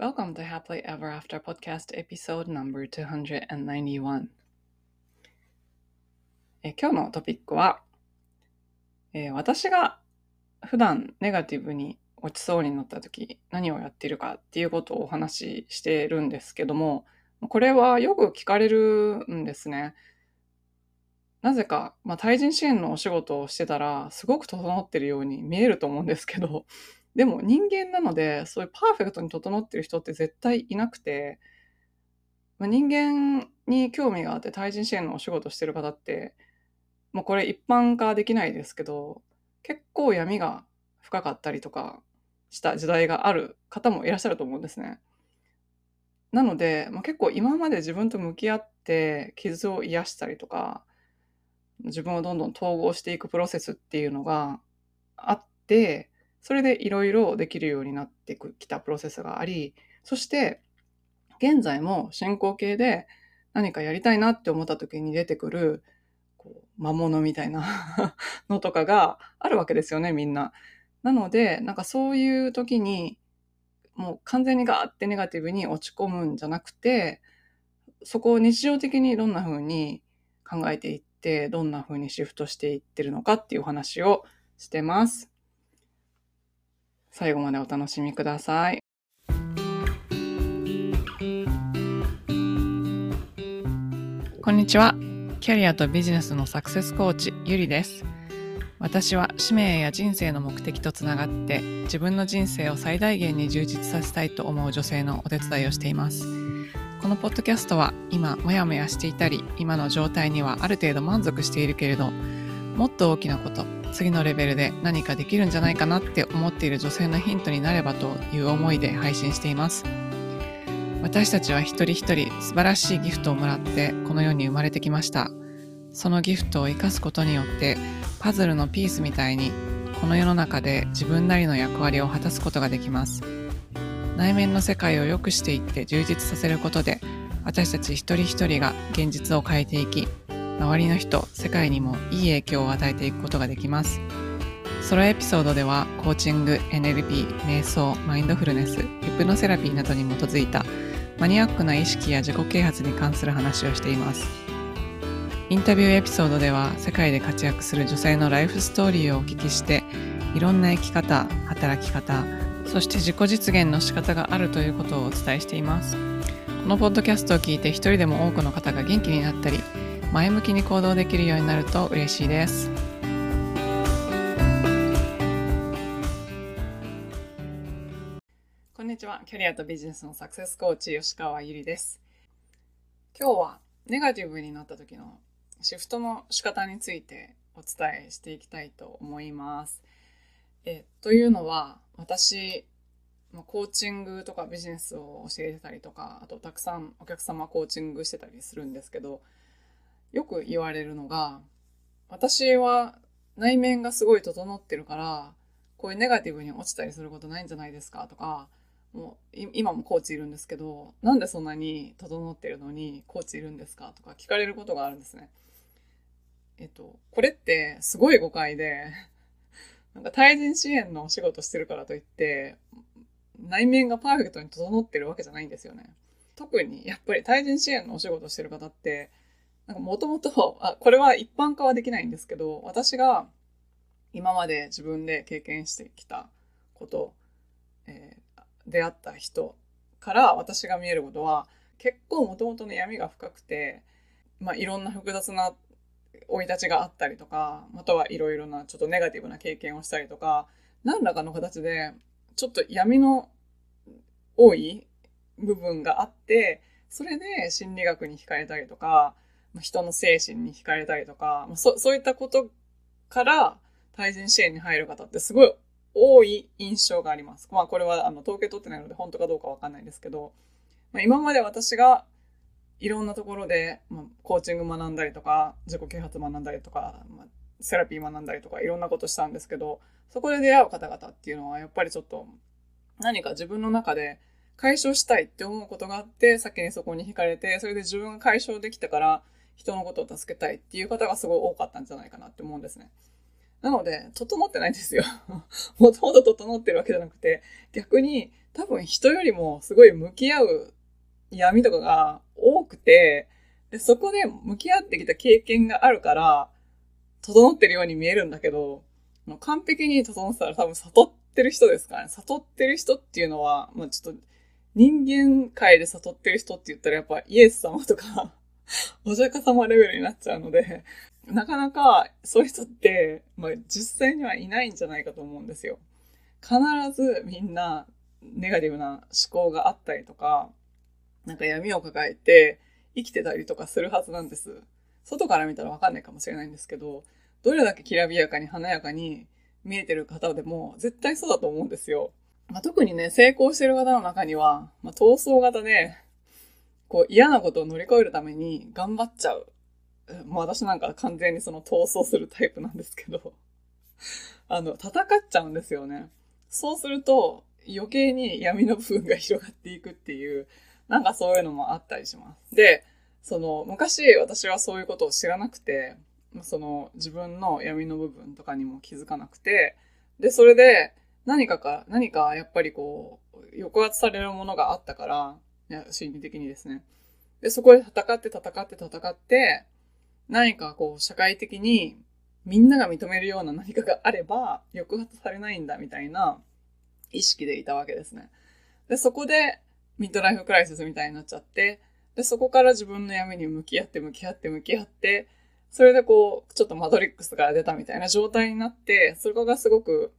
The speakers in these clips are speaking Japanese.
Welcome to Happily Ever After Podcast Episode Number 291え今日のトピックは、えー私が普段ネガティブに落ちそうになった時何をやっているかっていうことをお話ししてるんですけどもこれはよく聞かれるんですね。なぜか、まあ、対人支援のお仕事をしてたらすごく整ってるように見えると思うんですけどでも人間なのでそういうパーフェクトに整ってる人って絶対いなくて、まあ、人間に興味があって対人支援のお仕事してる方ってもうこれ一般化できないですけど結構闇が深かったりとかした時代がある方もいらっしゃると思うんですね。なので、まあ、結構今まで自分と向き合って傷を癒したりとか自分をどんどん統合していくプロセスっていうのがあってそれでいろいろできるようになってきたプロセスがありそして現在も進行形で何かやりたいなって思った時に出てくるこう魔物みたいな のとかがあるわけですよねみんな。なのでなんかそういう時にもう完全にガーってネガティブに落ち込むんじゃなくてそこを日常的にどんな風に考えていってどんな風にシフトしていってるのかっていうお話をしてます。最後までお楽しみください。こんにちは。キャリアとビジネスのサクセスコーチ、ゆりです。私は使命や人生の目的とつながって自分の人生を最大限に充実させたいと思う女性のお手伝いをしています。このポッドキャストは今モヤモヤしていたり今の状態にはある程度満足しているけれどもっと大きなこと次のレベルで何かできるんじゃないかなって思っている女性のヒントになればという思いで配信しています。私たちは一人一人素晴らしいギフトをもらってこの世に生まれてきました。そのギフトを生かすことによってパズルのピースみたいにこの世の中で自分なりの役割を果たすことができます。内面の世界を良くしていって充実させることで私たち一人一人が現実を変えていき周りの人世界にもいい影響を与えていくことができます。ソロエピソードではコーチング NLP 瞑想マインドフルネスヒプノセラピーなどに基づいたマニアックな意識や自己啓発に関する話をしています。インタビューエピソードでは世界で活躍する女性のライフストーリーをお聞きしていろんな生き方働き方そして自己実現の仕方があるということをお伝えしています。このポッドキャストを聞いて一人でも多くの方が元気になったり前向きに行動できるようになると嬉しいです。こんにちは。キャリアとビジネスのサクセスコーチ吉川ゆりです。今日はネガティブになった時のシフトの仕方についてお伝えしていきたいと思います。えというのは私コーチングとかビジネスを教えてたりとかあとたくさんお客様コーチングしてたりするんですけどよく言われるのが、私は内面がすごい整ってるから、こういうネガティブに落ちたりすることないんじゃないですかとか、もう今もコーチいるんですけど、なんでそんなに整ってるのにコーチいるんですかとか聞かれることがあるんですね。えっと、これってすごい誤解で、なんか対人支援のお仕事してるからといって、内面がパーフェクトに整ってるわけじゃないんですよね。特にやっぱり対人支援のお仕事してる方って、なんかもともと、あ、これは一般化はできないんですけど、私が今まで自分で経験してきたこと、えー、出会った人から私が見えることは、結構もともとの闇が深くて、まあいろんな複雑な生い立ちがあったりとか、またはいろいろなちょっとネガティブな経験をしたりとか、何らかの形でちょっと闇の多い部分があって、それで心理学に惹かれたりとか、人の精神に惹かれたりとか、そそういったことから対人支援に入る方ってすごい多い印象があります。まあこれはあの統計取ってないので本当かどうかわかんないですけど、まあ、今まで私がいろんなところで、まあ、コーチング学んだりとか、自己啓発学んだりとか、まあ、セラピー学んだりとかいろんなことしたんですけど、そこで出会う方々っていうのはやっぱりちょっと何か自分の中で解消したいって思うことがあって、先にそこに惹かれて、それで自分が解消できたから、人のことを助けたいっていう方がすごい多かったんじゃないかなって思うんですね。なので、整ってないんですよ。もともと整ってるわけじゃなくて、逆に多分人よりもすごい向き合う闇とかが多くて、で、そこで向き合ってきた経験があるから、整ってるように見えるんだけど、完璧に整ってたら多分悟ってる人ですからね。悟ってる人っていうのは、まあちょっと人間界で悟ってる人って言ったらやっぱイエス様とかお釈迦様レベルになっちゃうので、なかなかそういう人って、まあ実際にはいないんじゃないかと思うんですよ。必ずみんなネガティブな思考があったりとか、なんか闇を抱えて生きてたりとかするはずなんです。外から見たらわかんないかもしれないんですけど、どれだけきらびやかに華やかに見えてる方でも絶対そうだと思うんですよ。まあ、特にね、成功してる方の中には、まあ、闘争型で、こう嫌なことを乗り越えるために頑張っちゃう。もう私なんか完全にその闘争するタイプなんですけど、あの、戦っちゃうんですよね。そうすると、余計に闇の部分が広がっていくっていう、なんかそういうのもあったりします。で、その、昔私はそういうことを知らなくて、その自分の闇の部分とかにも気づかなくて、で、それで何かか、何かやっぱりこう、抑圧されるものがあったから、いや心理的にですね。で、そこで戦って戦って戦って、何かこう、社会的にみんなが認めるような何かがあれば、抑圧されないんだみたいな意識でいたわけですね。で、そこでミッドライフクライシスみたいになっちゃって、で、そこから自分の闇に向き合って向き合って向き合って、それでこう、ちょっとマトリックスが出たみたいな状態になって、そこがすごく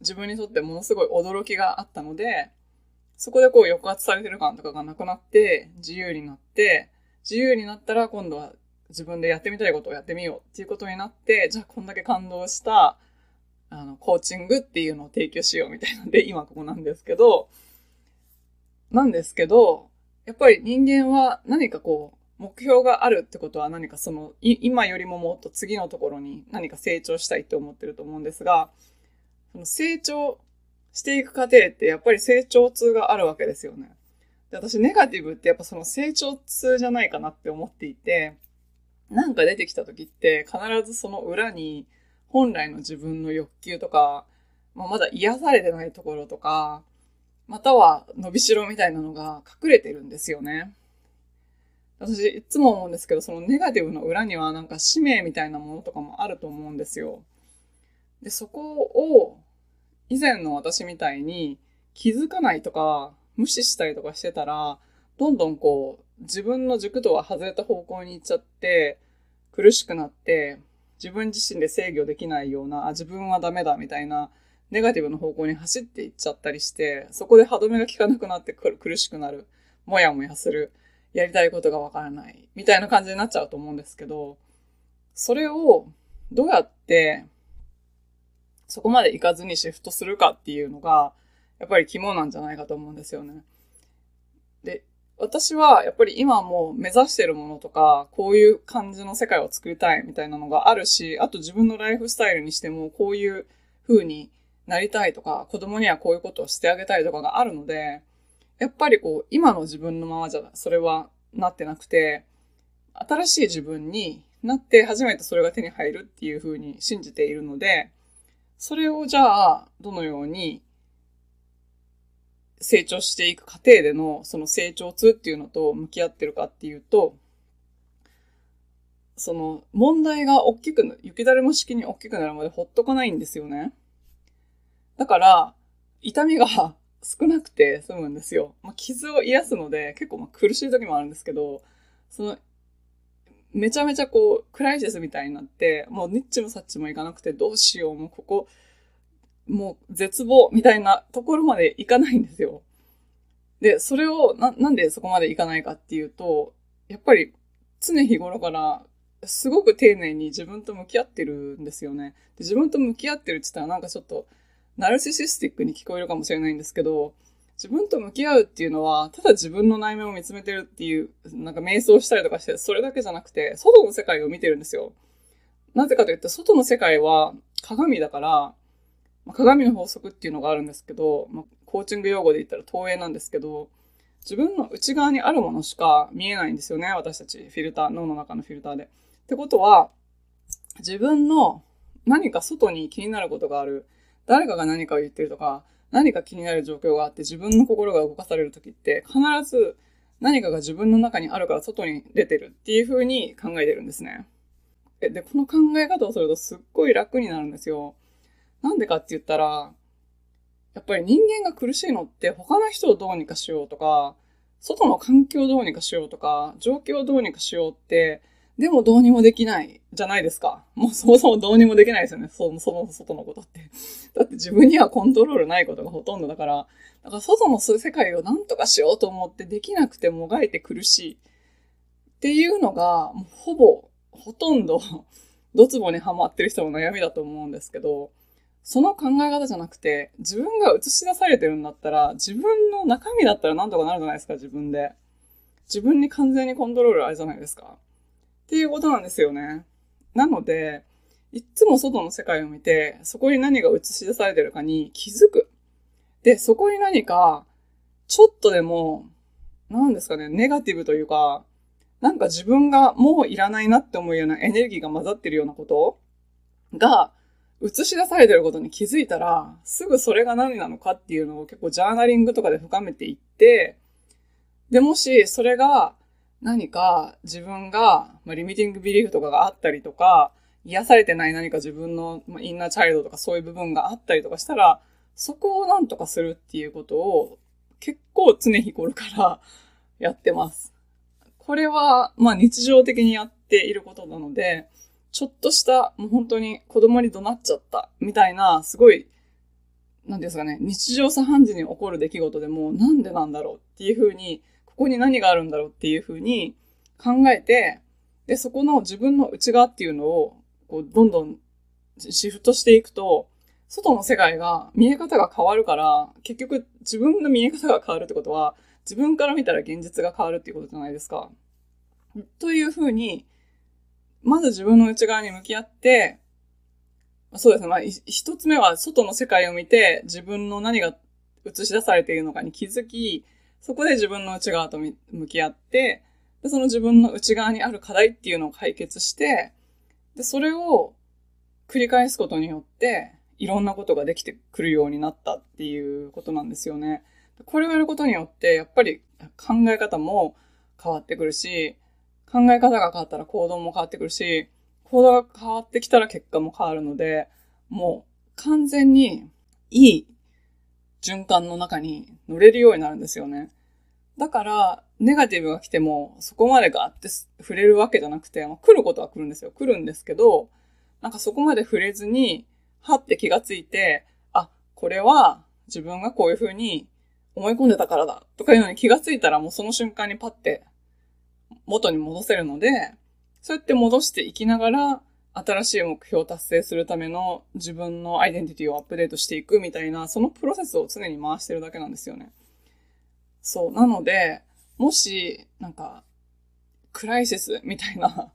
自分にとってものすごい驚きがあったので、そこでこう抑圧されてる感とかがなくなって、自由になって、自由になったら今度は自分でやってみたいことをやってみようっていうことになって、じゃあこんだけ感動した、あの、コーチングっていうのを提供しようみたいなんで、今ここなんですけど、なんですけど、やっぱり人間は何かこう、目標があるってことは何かその、今よりももっと次のところに何か成長したいって思ってると思うんですが、その成長していく過程ってやっぱり成長痛があるわけですよね。で私ネガティブってやっぱその成長痛じゃないかなって思っていて、なんか出てきた時って必ずその裏に本来の自分の欲求とか、まあ、まだ癒されてないところとか、または伸びしろみたいなのが隠れてるんですよね。私いつも思うんですけど、そのネガティブの裏にはなんか使命みたいなものとかもあると思うんですよ。で、そこを以前の私みたいに気づかないとか無視したりとかしてたら、どんどんこう自分の軸とは外れた方向に行っちゃって、苦しくなって、自分自身で制御できないような、あ、自分はダメだみたいな、ネガティブの方向に走っていっちゃったりして、そこで歯止めが効かなくなって苦しくなる。もやもやする。やりたいことがわからない。みたいな感じになっちゃうと思うんですけど、それをどうやってそこまで行かずにシフトするかっていうのが、やっぱり肝なんじゃないかと思うんですよね。で、私はやっぱり今もう目指してるものとか、こういう感じの世界を作りたいみたいなのがあるし、あと自分のライフスタイルにしてもこういう風になりたいとか、子供にはこういうことをしてあげたいとかがあるので、やっぱりこう、今の自分のままじゃ、それはなってなくて、新しい自分になって初めてそれが手に入るっていう風に信じているので、それをじゃあ、どのように成長していく過程でのその成長痛っていうのと向き合ってるかっていうと、その問題が大きく、雪だるま式に大きくなるまでほっとかないんですよね。だから、痛みが少なくて済むんですよ。まあ、傷を癒すので結構ま苦しい時もあるんですけど、その、めちゃめちゃこう、クライシスみたいになって、もうニッチもサッチもいかなくてどうしよう、もうここ、もう絶望みたいなところまでいかないんですよ。で、それをな、なんでそこまでいかないかっていうと、やっぱり常日頃からすごく丁寧に自分と向き合ってるんですよね。で自分と向き合ってるって言ったらなんかちょっとナルシシスティックに聞こえるかもしれないんですけど、自分と向き合うっていうのは、ただ自分の内面を見つめてるっていう、なんか瞑想したりとかして、それだけじゃなくて、外の世界を見てるんですよ。なぜかというと、外の世界は鏡だから、ま、鏡の法則っていうのがあるんですけど、まあ、コーチング用語で言ったら投影なんですけど、自分の内側にあるものしか見えないんですよね、私たち。フィルター、脳の中のフィルターで。ってことは、自分の何か外に気になることがある。誰かが何かを言ってるとか、何か気になる状況があって自分の心が動かされる時って必ず何かが自分の中にあるから外に出てるっていう風に考えてるんですね。で、この考え方をするとすっごい楽になるんですよ。なんでかって言ったら、やっぱり人間が苦しいのって他の人をどうにかしようとか、外の環境をどうにかしようとか、状況をどうにかしようって、でもどうにもできないじゃないですか。もうそもそもどうにもできないですよね。その、その外のことって。だって自分にはコントロールないことがほとんどだから、だから外の世界を何とかしようと思ってできなくてもがいて苦しいっていうのが、もうほぼ、ほとんど、ドツボにはまってる人の悩みだと思うんですけど、その考え方じゃなくて、自分が映し出されてるんだったら、自分の中身だったら何とかなるじゃないですか、自分で。自分に完全にコントロールあるじゃないですか。っていうことなんですよね。なので、いつも外の世界を見て、そこに何が映し出されてるかに気づく。で、そこに何か、ちょっとでも、何ですかね、ネガティブというか、なんか自分がもういらないなって思うようなエネルギーが混ざってるようなことが、映し出されてることに気づいたら、すぐそれが何なのかっていうのを結構ジャーナリングとかで深めていって、で、もしそれが何か自分が、まあ、リミティングビリーフとかがあったりとか、癒されてない何か自分の、まあ、インナーチャイルドとかそういう部分があったりとかしたら、そこをなんとかするっていうことを結構常日頃から やってます。これは、まあ日常的にやっていることなので、ちょっとした、もう本当に子供に怒鳴っちゃった、みたいな、すごい、なんですかね、日常茶飯事に起こる出来事でも、なんでなんだろうっていうふうに、ここに何があるんだろうっていうふうに考えて、で、そこの自分の内側っていうのを、こう、どんどんシフトしていくと、外の世界が、見え方が変わるから、結局自分の見え方が変わるってことは、自分から見たら現実が変わるっていうことじゃないですか。というふうに、まず自分の内側に向き合って、そうですね。まあ、一つ目は外の世界を見て自分の何が映し出されているのかに気づき、そこで自分の内側と向き合って、で、その自分の内側にある課題っていうのを解決して、で、それを繰り返すことによって、いろんなことができてくるようになったっていうことなんですよね。これをやることによって、やっぱり考え方も変わってくるし、考え方が変わったら行動も変わってくるし、行動が変わってきたら結果も変わるので、もう完全にいい循環の中に乗れるようになるんですよね。だから、ネガティブが来ても、そこまでガーって触れるわけじゃなくて、まあ、来ることは来るんですよ。来るんですけど、なんかそこまで触れずに、はって気がついて、あ、これは自分がこういう風に思い込んでたからだ、とかいうのに気がついたらもうその瞬間にパッて元に戻せるので、そうやって戻していきながら、新しい目標を達成するための自分のアイデンティティをアップデートしていくみたいな、そのプロセスを常に回してるだけなんですよね。そう。なので、もし、なんか、クライシスみたいな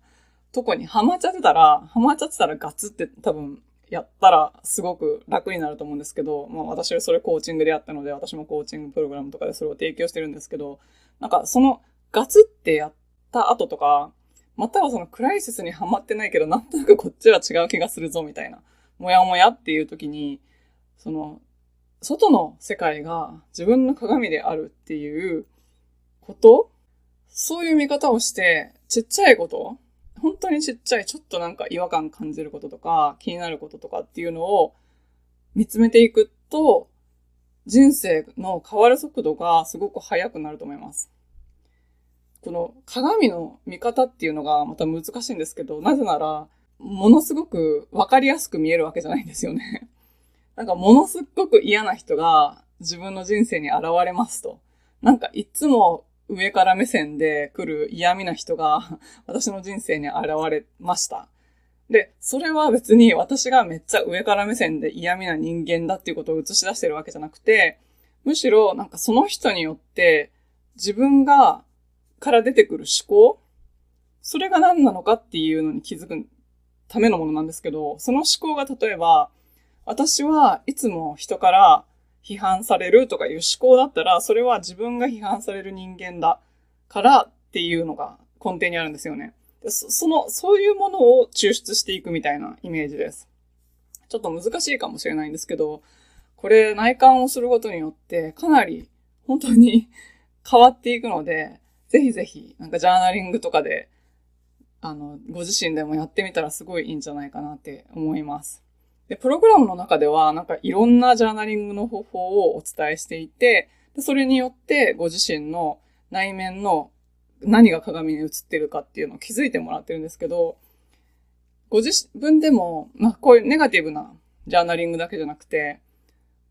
とこにハマっちゃってたら、ハマっちゃってたらガツって多分やったらすごく楽になると思うんですけど、まあ私はそれコーチングでやったので、私もコーチングプログラムとかでそれを提供してるんですけど、なんかそのガツってやった後とか、またはそのクライシスにはまってないけど、なんとなくこっちは違う気がするぞみたいな、もやもやっていう時に、その、外の世界が自分の鏡であるっていうことそういう見方をして、ちっちゃいこと本当にちっちゃい、ちょっとなんか違和感感じることとか、気になることとかっていうのを見つめていくと、人生の変わる速度がすごく速くなると思います。この鏡の見方っていうのがまた難しいんですけど、なぜなら、ものすごくわかりやすく見えるわけじゃないんですよね。なんかものすっごく嫌な人が自分の人生に現れますと。なんかいつも上から目線で来る嫌味な人が 私の人生に現れました。で、それは別に私がめっちゃ上から目線で嫌味な人間だっていうことを映し出してるわけじゃなくて、むしろなんかその人によって自分がから出てくる思考？それが何なのかっていうのに気づくためのものなんですけど、その思考が例えば、私はいつも人から批判されるとかいう思考だったら、それは自分が批判される人間だからっていうのが根底にあるんですよね。そその、そういうものを抽出していくみたいなイメージです。ちょっと難しいかもしれないんですけど、これ内観をすることによってかなり本当に変わっていくので、ぜひぜひ、なんかジャーナリングとかで、あの、ご自身でもやってみたらすごいいいんじゃないかなって思います。で、プログラムの中では、なんかいろんなジャーナリングの方法をお伝えしていて、でそれによってご自身の内面の何が鏡に映ってるかっていうのを気づいてもらってるんですけど、ご自分でも、まあこういうネガティブなジャーナリングだけじゃなくて、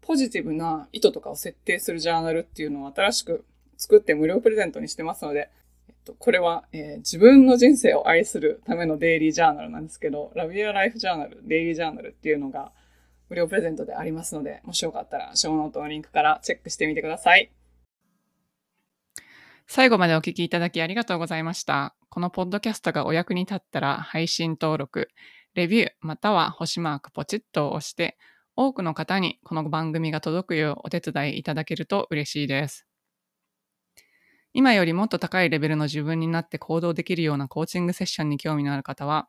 ポジティブな意図とかを設定するジャーナルっていうのを新しく作って無料プレゼントにしてますので、えっと、これは、えー、自分の人生を愛するためのデイリージャーナルなんですけど、ラビアライフジャーナル、デイリージャーナルっていうのが無料プレゼントでありますので、もしよかったら、ショーノートのリンクからチェックしてみてください。最後までお聞きいただきありがとうございました。このポッドキャストがお役に立ったら配信登録、レビューまたは星マークポチッと押して、多くの方にこの番組が届くようお手伝いいただけると嬉しいです。今よりもっと高いレベルの自分になって行動できるようなコーチングセッションに興味のある方は、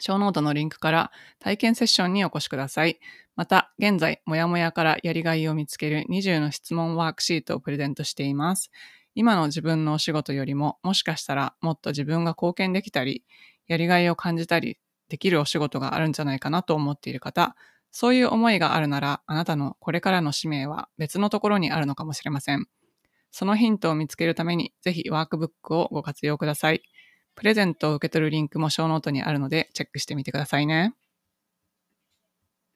ショーノートのリンクから体験セッションにお越しください。また、現在、もやもやからやりがいを見つける20の質問ワークシートをプレゼントしています。今の自分のお仕事よりも、もしかしたらもっと自分が貢献できたり、やりがいを感じたりできるお仕事があるんじゃないかなと思っている方、そういう思いがあるなら、あなたのこれからの使命は別のところにあるのかもしれません。そのヒントを見つけるために、ぜひワークブックをご活用ください。プレゼントを受け取るリンクもショーノートにあるので、チェックしてみてくださいね。